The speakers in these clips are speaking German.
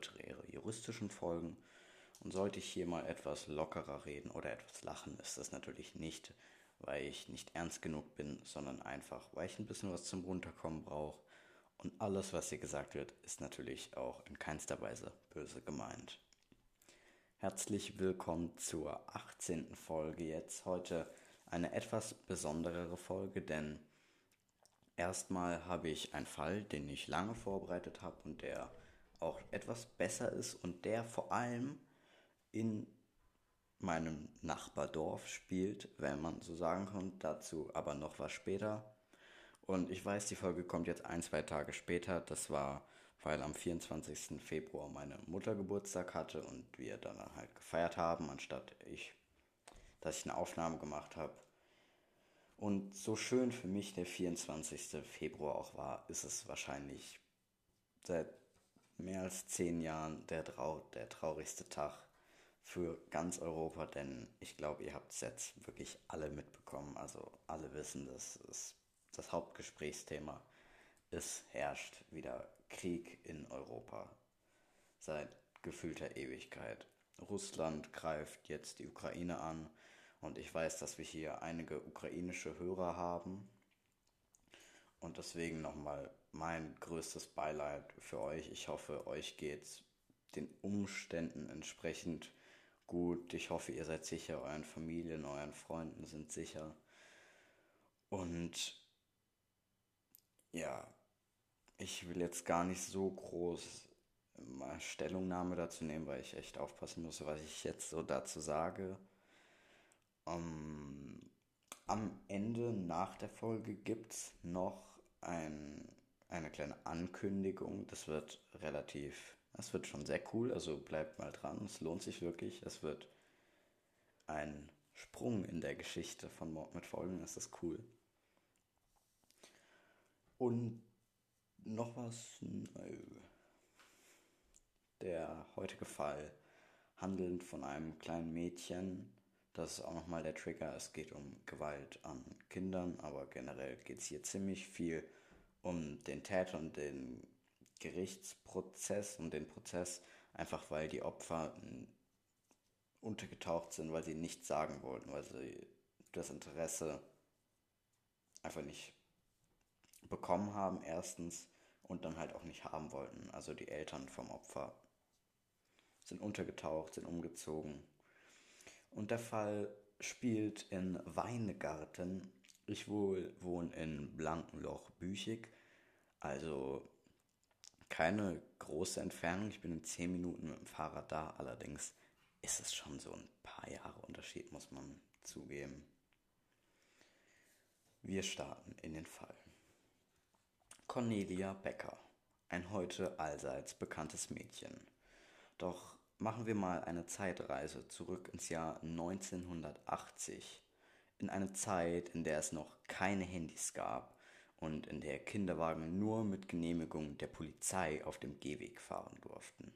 heute ihre juristischen Folgen. Und sollte ich hier mal etwas lockerer reden oder etwas lachen, ist das natürlich nicht, weil ich nicht ernst genug bin, sondern einfach, weil ich ein bisschen was zum Runterkommen brauche. Und alles, was hier gesagt wird, ist natürlich auch in keinster Weise böse gemeint. Herzlich willkommen zur 18. Folge jetzt. Heute eine etwas besonderere Folge, denn erstmal habe ich einen Fall, den ich lange vorbereitet habe und der auch etwas besser ist und der vor allem in meinem Nachbardorf spielt, wenn man so sagen kann. Dazu aber noch was später. Und ich weiß, die Folge kommt jetzt ein, zwei Tage später. Das war, weil am 24. Februar meine Mutter Geburtstag hatte und wir dann halt gefeiert haben, anstatt ich, dass ich eine Aufnahme gemacht habe. Und so schön für mich der 24. Februar auch war, ist es wahrscheinlich seit mehr als zehn Jahren der, trau der traurigste Tag für ganz Europa, denn ich glaube, ihr habt es jetzt wirklich alle mitbekommen. Also alle wissen, dass es das Hauptgesprächsthema ist, herrscht wieder Krieg in Europa seit gefühlter Ewigkeit. Russland greift jetzt die Ukraine an und ich weiß, dass wir hier einige ukrainische Hörer haben. Und deswegen nochmal mein größtes Beileid für euch. Ich hoffe, euch geht's den Umständen entsprechend gut. Ich hoffe, ihr seid sicher, euren Familien, euren Freunden sind sicher. Und ja, ich will jetzt gar nicht so groß mal Stellungnahme dazu nehmen, weil ich echt aufpassen muss, was ich jetzt so dazu sage. Um, am Ende nach der Folge gibt es noch ein, eine kleine Ankündigung. Das wird relativ, das wird schon sehr cool, also bleibt mal dran, es lohnt sich wirklich. Es wird ein Sprung in der Geschichte von Mord mit Folgen, das ist cool. Und noch was, der heutige Fall handelt von einem kleinen Mädchen, das ist auch nochmal der Trigger. Es geht um Gewalt an Kindern, aber generell geht es hier ziemlich viel um den Täter und den Gerichtsprozess und den Prozess, einfach weil die Opfer untergetaucht sind, weil sie nichts sagen wollten, weil sie das Interesse einfach nicht bekommen haben, erstens, und dann halt auch nicht haben wollten. Also die Eltern vom Opfer sind untergetaucht, sind umgezogen und der Fall spielt in Weingarten. Ich wohl wohne in Blankenloch-Büchig, also keine große Entfernung. Ich bin in 10 Minuten mit dem Fahrrad da. Allerdings ist es schon so ein paar Jahre Unterschied, muss man zugeben. Wir starten in den Fall. Cornelia Becker, ein heute allseits bekanntes Mädchen. Doch Machen wir mal eine Zeitreise zurück ins Jahr 1980, in eine Zeit, in der es noch keine Handys gab und in der Kinderwagen nur mit Genehmigung der Polizei auf dem Gehweg fahren durften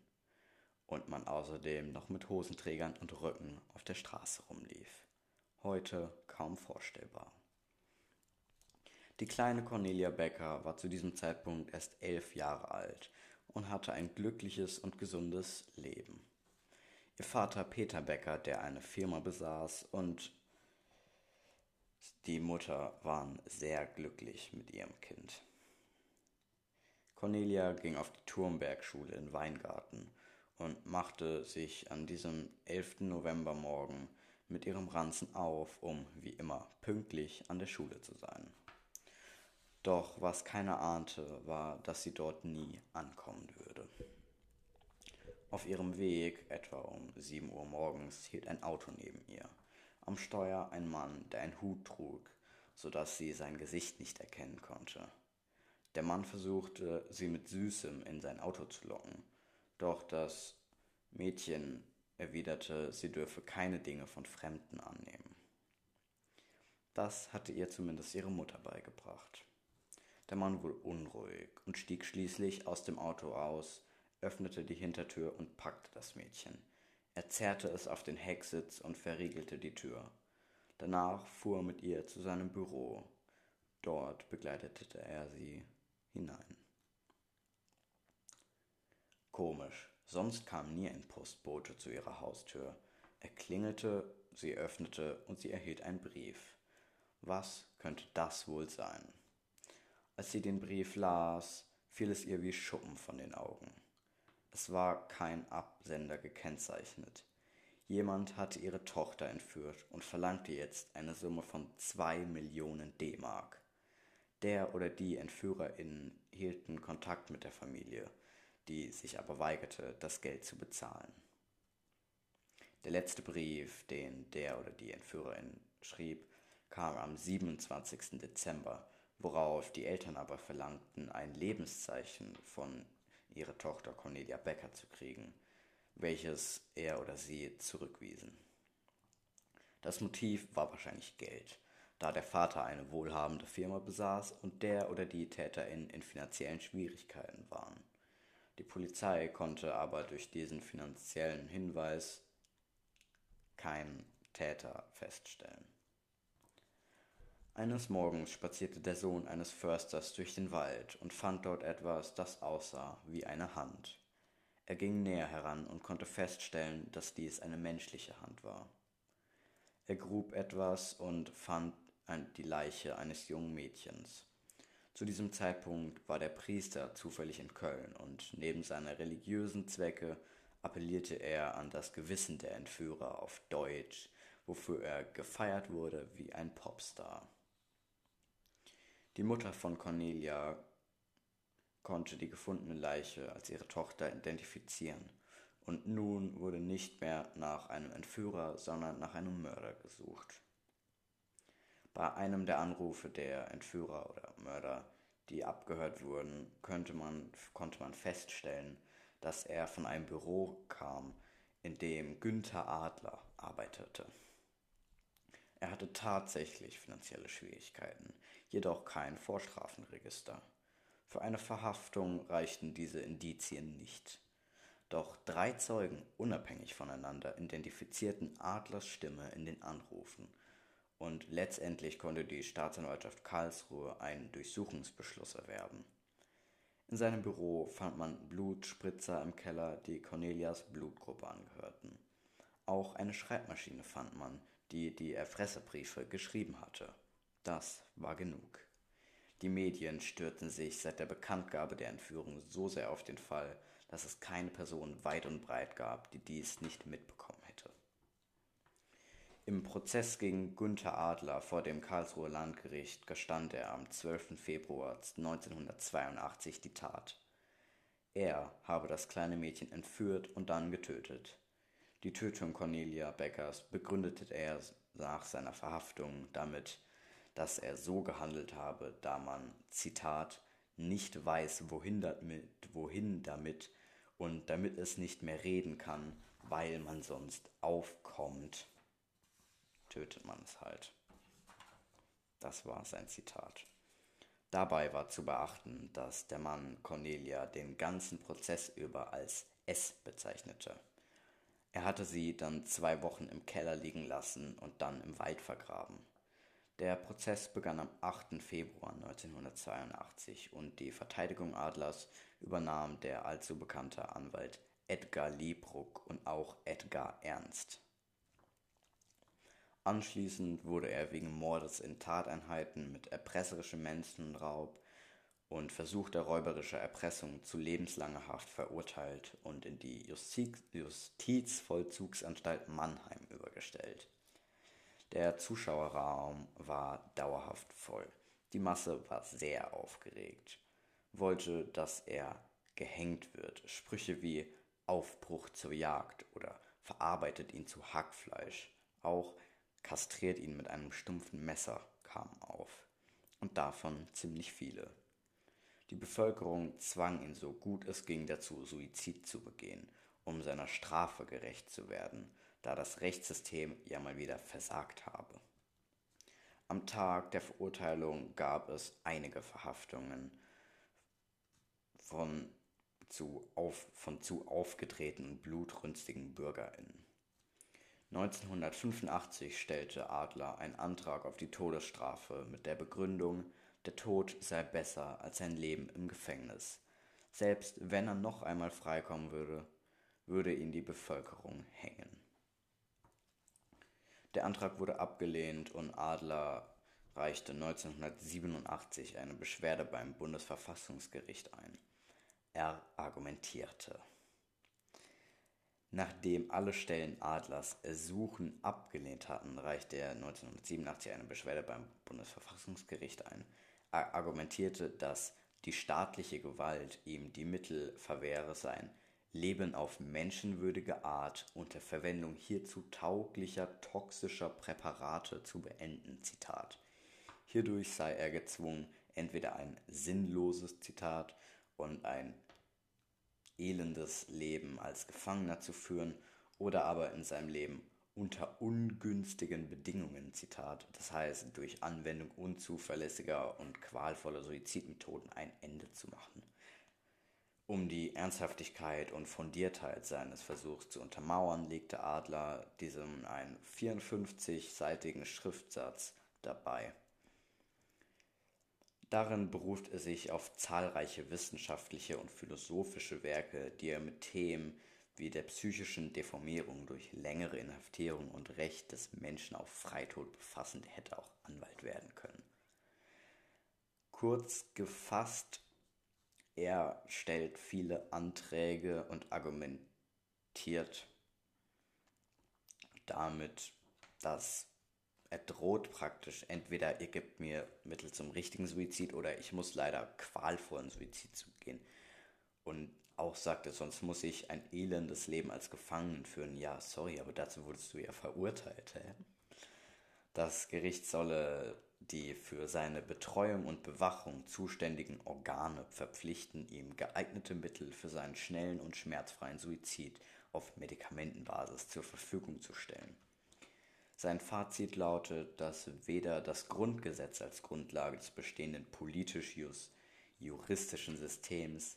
und man außerdem noch mit Hosenträgern und Röcken auf der Straße rumlief. Heute kaum vorstellbar. Die kleine Cornelia Becker war zu diesem Zeitpunkt erst elf Jahre alt und hatte ein glückliches und gesundes Leben. Ihr Vater Peter Becker, der eine Firma besaß, und die Mutter waren sehr glücklich mit ihrem Kind. Cornelia ging auf die Turmbergschule in Weingarten und machte sich an diesem 11. Novembermorgen mit ihrem Ranzen auf, um wie immer pünktlich an der Schule zu sein. Doch was keiner ahnte, war, dass sie dort nie ankommen würde. Auf ihrem Weg, etwa um 7 Uhr morgens, hielt ein Auto neben ihr. Am Steuer ein Mann, der einen Hut trug, so dass sie sein Gesicht nicht erkennen konnte. Der Mann versuchte, sie mit Süßem in sein Auto zu locken, doch das Mädchen erwiderte, sie dürfe keine Dinge von Fremden annehmen. Das hatte ihr zumindest ihre Mutter beigebracht. Der Mann wurde unruhig und stieg schließlich aus dem Auto aus, öffnete die Hintertür und packte das Mädchen. Er zerrte es auf den Hecksitz und verriegelte die Tür. Danach fuhr er mit ihr zu seinem Büro. Dort begleitete er sie hinein. Komisch, Sonst kam nie ein Postbote zu ihrer Haustür. Er klingelte, sie öffnete und sie erhielt einen Brief. Was könnte das wohl sein? Als sie den Brief las, fiel es ihr wie Schuppen von den Augen. Es war kein Absender gekennzeichnet. Jemand hatte ihre Tochter entführt und verlangte jetzt eine Summe von zwei Millionen D-Mark. Der oder die EntführerInnen hielten Kontakt mit der Familie, die sich aber weigerte, das Geld zu bezahlen. Der letzte Brief, den der oder die Entführerin schrieb, kam am 27. Dezember, worauf die Eltern aber verlangten, ein Lebenszeichen von ihrer Tochter Cornelia Becker zu kriegen, welches er oder sie zurückwiesen. Das Motiv war wahrscheinlich Geld, da der Vater eine wohlhabende Firma besaß und der oder die Täterin in finanziellen Schwierigkeiten waren. Die Polizei konnte aber durch diesen finanziellen Hinweis keinen Täter feststellen. Eines Morgens spazierte der Sohn eines Försters durch den Wald und fand dort etwas, das aussah wie eine Hand. Er ging näher heran und konnte feststellen, dass dies eine menschliche Hand war. Er grub etwas und fand die Leiche eines jungen Mädchens. Zu diesem Zeitpunkt war der Priester zufällig in Köln und neben seiner religiösen Zwecke appellierte er an das Gewissen der Entführer auf Deutsch, wofür er gefeiert wurde wie ein Popstar. Die Mutter von Cornelia konnte die gefundene Leiche als ihre Tochter identifizieren, und nun wurde nicht mehr nach einem Entführer, sondern nach einem Mörder gesucht. Bei einem der Anrufe der Entführer oder Mörder, die abgehört wurden, man, konnte man feststellen, dass er von einem Büro kam, in dem Günther Adler arbeitete. Er hatte tatsächlich finanzielle Schwierigkeiten, jedoch kein Vorstrafenregister. Für eine Verhaftung reichten diese Indizien nicht. Doch drei Zeugen unabhängig voneinander identifizierten Adlers Stimme in den Anrufen und letztendlich konnte die Staatsanwaltschaft Karlsruhe einen Durchsuchungsbeschluss erwerben. In seinem Büro fand man Blutspritzer im Keller, die Cornelias Blutgruppe angehörten. Auch eine Schreibmaschine fand man, die die Erpresserbriefe geschrieben hatte. Das war genug. Die Medien stürzen sich seit der Bekanntgabe der Entführung so sehr auf den Fall, dass es keine Person weit und breit gab, die dies nicht mitbekommen hätte. Im Prozess gegen Günther Adler vor dem Karlsruher Landgericht gestand er am 12. Februar 1982 die Tat. Er habe das kleine Mädchen entführt und dann getötet. Die Tötung Cornelia Beckers begründete er nach seiner Verhaftung damit, dass er so gehandelt habe, da man, Zitat, nicht weiß, wohin damit, wohin damit und damit es nicht mehr reden kann, weil man sonst aufkommt tötet man es halt. Das war sein Zitat. Dabei war zu beachten, dass der Mann Cornelia den ganzen Prozess über als S bezeichnete. Er hatte sie dann zwei Wochen im Keller liegen lassen und dann im Wald vergraben. Der Prozess begann am 8. Februar 1982 und die Verteidigung Adlers übernahm der allzu bekannte Anwalt Edgar Liebruck und auch Edgar Ernst. Anschließend wurde er wegen Mordes in Tateinheiten mit erpresserischem Menschenraub und versuchter räuberischer Erpressung zu lebenslanger Haft verurteilt und in die Justiz Justizvollzugsanstalt Mannheim übergestellt. Der Zuschauerraum war dauerhaft voll. Die Masse war sehr aufgeregt, wollte, dass er gehängt wird. Sprüche wie Aufbruch zur Jagd oder verarbeitet ihn zu Hackfleisch. Auch kastriert ihn mit einem stumpfen Messer kamen auf, und davon ziemlich viele. Die Bevölkerung zwang ihn so gut es ging dazu, Suizid zu begehen, um seiner Strafe gerecht zu werden, da das Rechtssystem ja mal wieder versagt habe. Am Tag der Verurteilung gab es einige Verhaftungen von zu, auf, von zu aufgedrehten blutrünstigen BürgerInnen. 1985 stellte Adler einen Antrag auf die Todesstrafe mit der Begründung, der Tod sei besser als ein Leben im Gefängnis. Selbst wenn er noch einmal freikommen würde, würde ihn die Bevölkerung hängen. Der Antrag wurde abgelehnt und Adler reichte 1987 eine Beschwerde beim Bundesverfassungsgericht ein. Er argumentierte. Nachdem alle Stellen Adlers Ersuchen abgelehnt hatten, reichte er 1987 eine Beschwerde beim Bundesverfassungsgericht ein. Er argumentierte, dass die staatliche Gewalt ihm die Mittel verwehre seien, Leben auf menschenwürdige Art unter Verwendung hierzu tauglicher toxischer Präparate zu beenden. Zitat. Hierdurch sei er gezwungen, entweder ein sinnloses Zitat und ein elendes Leben als Gefangener zu führen oder aber in seinem Leben unter ungünstigen Bedingungen, Zitat, das heißt durch Anwendung unzuverlässiger und qualvoller Suizidmethoden ein Ende zu machen. Um die Ernsthaftigkeit und Fundiertheit seines Versuchs zu untermauern, legte Adler diesem einen 54-seitigen Schriftsatz dabei. Darin beruft er sich auf zahlreiche wissenschaftliche und philosophische Werke, die er mit Themen wie der psychischen Deformierung durch längere Inhaftierung und Recht des Menschen auf Freitod befassen, der hätte auch Anwalt werden können. Kurz gefasst, er stellt viele Anträge und argumentiert damit, dass er droht praktisch, entweder ihr gebt mir Mittel zum richtigen Suizid oder ich muss leider qualvollen Suizid zugehen. Und auch sagte, sonst muss ich ein elendes Leben als Gefangenen führen. Ja, sorry, aber dazu wurdest du ja verurteilt. Hä? Das Gericht solle die für seine Betreuung und Bewachung zuständigen Organe verpflichten, ihm geeignete Mittel für seinen schnellen und schmerzfreien Suizid auf Medikamentenbasis zur Verfügung zu stellen. Sein Fazit lautet, dass weder das Grundgesetz als Grundlage des bestehenden politisch-juristischen Systems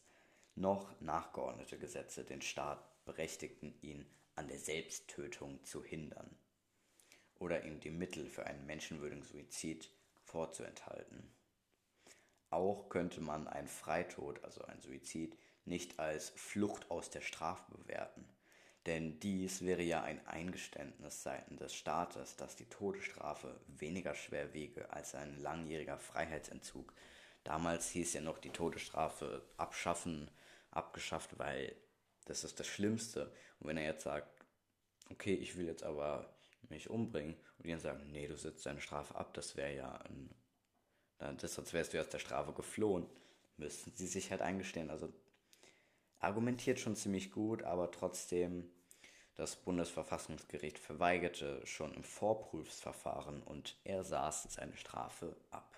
noch nachgeordnete Gesetze den Staat berechtigten, ihn an der Selbsttötung zu hindern oder ihm die Mittel für einen menschenwürdigen Suizid vorzuenthalten. Auch könnte man einen Freitod, also einen Suizid, nicht als Flucht aus der Strafe bewerten, denn dies wäre ja ein Eingeständnis seitens des Staates, dass die Todesstrafe weniger schwer wiege als ein langjähriger Freiheitsentzug. Damals hieß ja noch die Todesstrafe abschaffen, abgeschafft, weil das ist das Schlimmste. Und wenn er jetzt sagt, okay, ich will jetzt aber mich umbringen und die dann sagen, nee, du sitzt deine Strafe ab, das wäre ja ein, das, sonst wärst du aus der Strafe geflohen, müssten sie sich halt eingestehen. Also argumentiert schon ziemlich gut, aber trotzdem das Bundesverfassungsgericht verweigerte schon im Vorprüfsverfahren und er saß seine Strafe ab.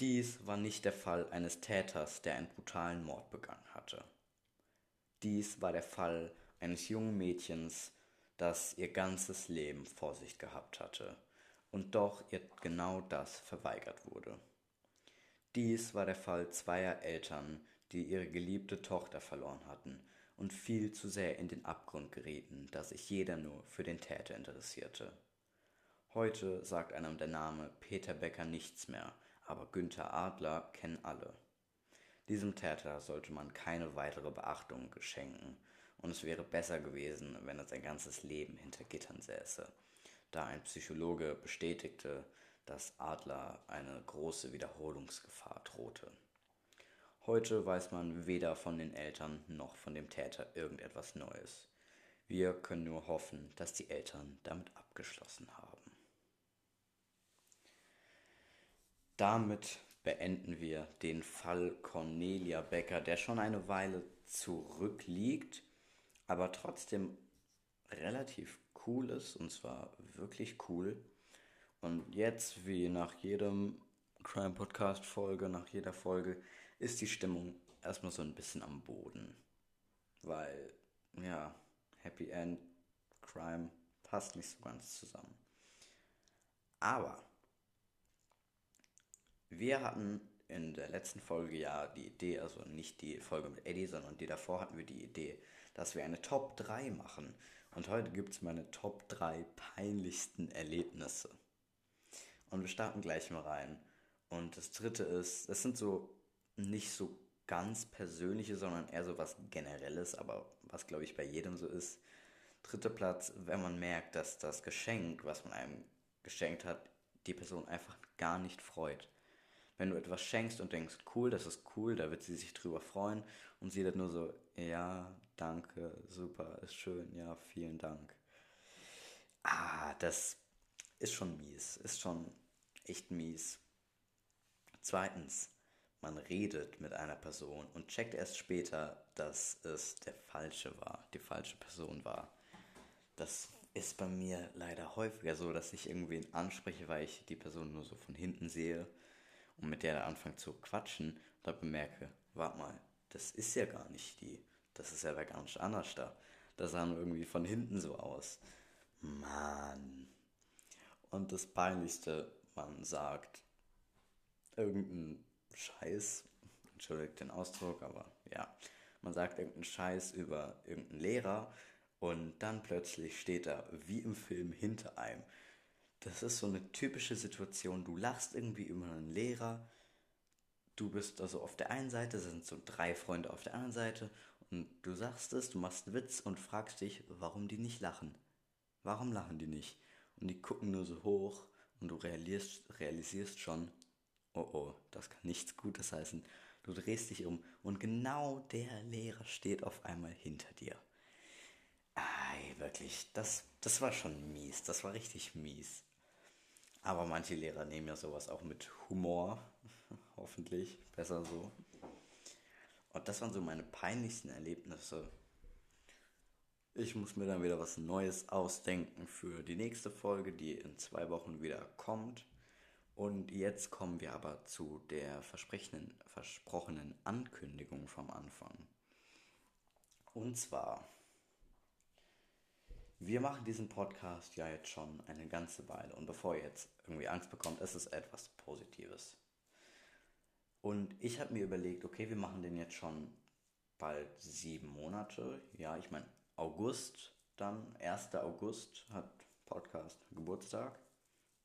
Dies war nicht der Fall eines Täters, der einen brutalen Mord begangen hatte. Dies war der Fall eines jungen Mädchens, das ihr ganzes Leben vor sich gehabt hatte und doch ihr genau das verweigert wurde. Dies war der Fall zweier Eltern, die ihre geliebte Tochter verloren hatten und viel zu sehr in den Abgrund gerieten, dass sich jeder nur für den Täter interessierte. Heute sagt einem der Name Peter Becker nichts mehr, aber Günther Adler kennen alle. Diesem Täter sollte man keine weitere Beachtung schenken, und es wäre besser gewesen, wenn er sein ganzes Leben hinter Gittern säße, da ein Psychologe bestätigte, dass Adler eine große Wiederholungsgefahr drohte. Heute weiß man weder von den Eltern noch von dem Täter irgendetwas Neues. Wir können nur hoffen, dass die Eltern damit abgeschlossen haben. Damit beenden wir den Fall Cornelia Becker, der schon eine Weile zurückliegt, aber trotzdem relativ cool ist, und zwar wirklich cool. Und jetzt, wie nach jedem Crime Podcast Folge, nach jeder Folge, ist die Stimmung erstmal so ein bisschen am Boden. Weil, ja, Happy End, Crime passt nicht so ganz zusammen. Aber wir hatten in der letzten Folge ja die Idee, also nicht die Folge mit Eddie, sondern die davor hatten wir die Idee, dass wir eine Top 3 machen. Und heute gibt es meine Top 3 peinlichsten Erlebnisse. Und wir starten gleich mal rein. Und das dritte ist, das sind so nicht so ganz Persönliches, sondern eher so was Generelles, aber was glaube ich bei jedem so ist. Dritter Platz, wenn man merkt, dass das Geschenk, was man einem geschenkt hat, die Person einfach gar nicht freut. Wenn du etwas schenkst und denkst, cool, das ist cool, da wird sie sich drüber freuen und sie dann nur so, ja, danke, super, ist schön, ja, vielen Dank. Ah, das ist schon mies, ist schon echt mies. Zweitens, man redet mit einer Person und checkt erst später, dass es der falsche war, die falsche Person war. Das ist bei mir leider häufiger so, dass ich irgendwen anspreche, weil ich die Person nur so von hinten sehe und mit der anfange zu quatschen dann bemerke, warte mal, das ist ja gar nicht die, das ist ja wer ganz anders da. Das sah nur irgendwie von hinten so aus. Mann. Und das Peinlichste, man sagt irgendeinen Scheiß, entschuldigt den Ausdruck, aber ja, man sagt irgendeinen Scheiß über irgendeinen Lehrer und dann plötzlich steht er wie im Film hinter einem. Das ist so eine typische Situation. Du lachst irgendwie über einen Lehrer. Du bist also auf der einen Seite, sind so drei Freunde auf der anderen Seite und du sagst es, du machst einen Witz und fragst dich, warum die nicht lachen. Warum lachen die nicht? Und die gucken nur so hoch und du realisierst, realisierst schon, oh oh, das kann nichts Gutes heißen. Du drehst dich um und genau der Lehrer steht auf einmal hinter dir. Ei, wirklich, das, das war schon mies, das war richtig mies. Aber manche Lehrer nehmen ja sowas auch mit Humor, hoffentlich, besser so. Und das waren so meine peinlichsten Erlebnisse. Ich muss mir dann wieder was Neues ausdenken für die nächste Folge, die in zwei Wochen wieder kommt. Und jetzt kommen wir aber zu der versprochenen Ankündigung vom Anfang. Und zwar wir machen diesen Podcast ja jetzt schon eine ganze Weile und bevor ihr jetzt irgendwie Angst bekommt, ist es etwas Positives. Und ich habe mir überlegt, okay, wir machen den jetzt schon bald sieben Monate. Ja, ich meine, August dann, 1. August hat Podcast Geburtstag,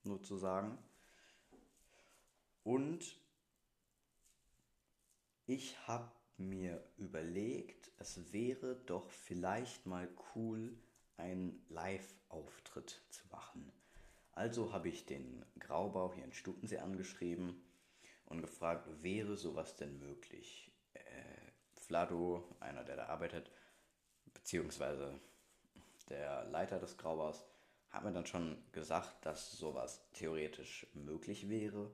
nur zu sagen. Und ich habe mir überlegt, es wäre doch vielleicht mal cool, einen Live-Auftritt zu machen. Also habe ich den Graubau hier in Stutensee angeschrieben und gefragt, wäre sowas denn möglich? Äh, Flado, einer, der da arbeitet, beziehungsweise der Leiter des Graubaus, hat mir dann schon gesagt, dass sowas theoretisch möglich wäre.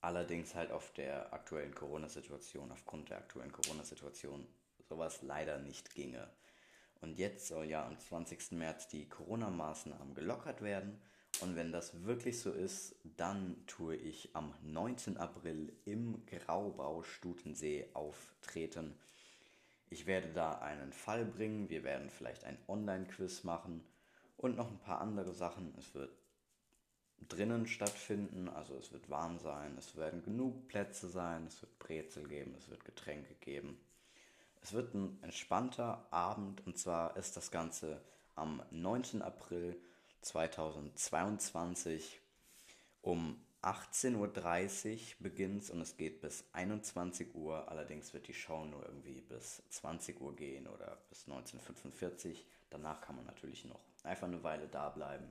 Allerdings halt auf der aktuellen Corona-Situation, aufgrund der aktuellen Corona-Situation, sowas leider nicht ginge. Und jetzt soll ja am 20. März die Corona-Maßnahmen gelockert werden. Und wenn das wirklich so ist, dann tue ich am 9. April im Graubau Stutensee auftreten. Ich werde da einen Fall bringen, wir werden vielleicht ein Online-Quiz machen und noch ein paar andere Sachen. Es wird drinnen stattfinden, also es wird warm sein, es werden genug Plätze sein, es wird Brezel geben, es wird Getränke geben. Es wird ein entspannter Abend und zwar ist das Ganze am 9. April 2022 um 18.30 Uhr beginnt und es geht bis 21 Uhr. Allerdings wird die Show nur irgendwie bis 20 Uhr gehen oder bis 19.45 Uhr. Danach kann man natürlich noch einfach eine Weile da bleiben.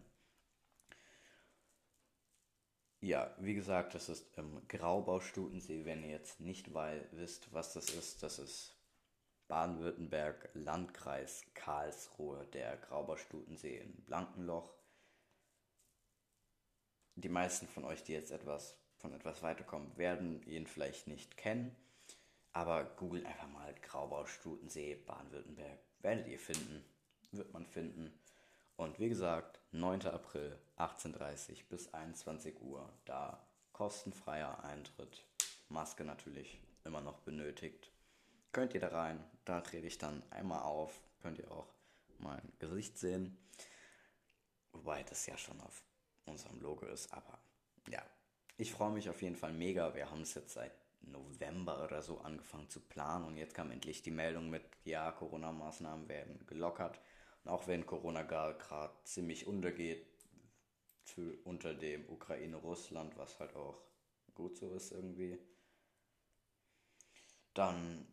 Ja, wie gesagt, das ist im Graubau Stutensee. Wenn ihr jetzt nicht weil, wisst, was das ist, das ist Baden-Württemberg, Landkreis Karlsruhe, der Grauberstutensee in Blankenloch. Die meisten von euch, die jetzt etwas von etwas weiterkommen, werden ihn vielleicht nicht kennen. Aber googelt einfach mal Graubaustutensee, Baden-Württemberg. Werdet ihr finden. Wird man finden. Und wie gesagt, 9. April, 18.30 bis 21 Uhr. Da kostenfreier Eintritt. Maske natürlich immer noch benötigt könnt ihr da rein. Da trete ich dann einmal auf. Könnt ihr auch mein Gesicht sehen. Wobei das ja schon auf unserem Logo ist. Aber ja, ich freue mich auf jeden Fall mega. Wir haben es jetzt seit November oder so angefangen zu planen und jetzt kam endlich die Meldung mit, ja, Corona-Maßnahmen werden gelockert. Und auch wenn Corona gerade ziemlich untergeht, unter dem Ukraine-Russland, was halt auch gut so ist irgendwie, dann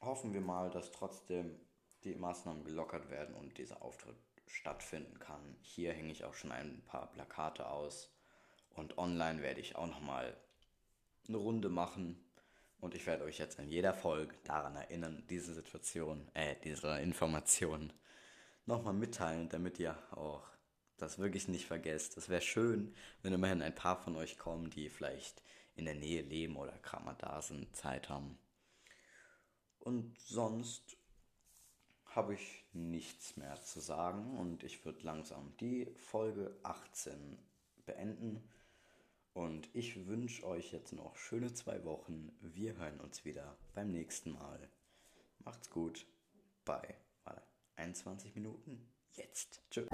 hoffen wir mal, dass trotzdem die Maßnahmen gelockert werden und dieser Auftritt stattfinden kann. Hier hänge ich auch schon ein paar Plakate aus und online werde ich auch nochmal eine Runde machen und ich werde euch jetzt in jeder Folge daran erinnern, diese Situation, äh, diese Information nochmal mitteilen, damit ihr auch das wirklich nicht vergesst. Es wäre schön, wenn immerhin ein paar von euch kommen, die vielleicht in der Nähe leben oder gerade mal da sind, Zeit haben. Und sonst habe ich nichts mehr zu sagen und ich würde langsam die Folge 18 beenden. Und ich wünsche euch jetzt noch schöne zwei Wochen. Wir hören uns wieder beim nächsten Mal. Macht's gut. Bei 21 Minuten. Jetzt. Tschüss.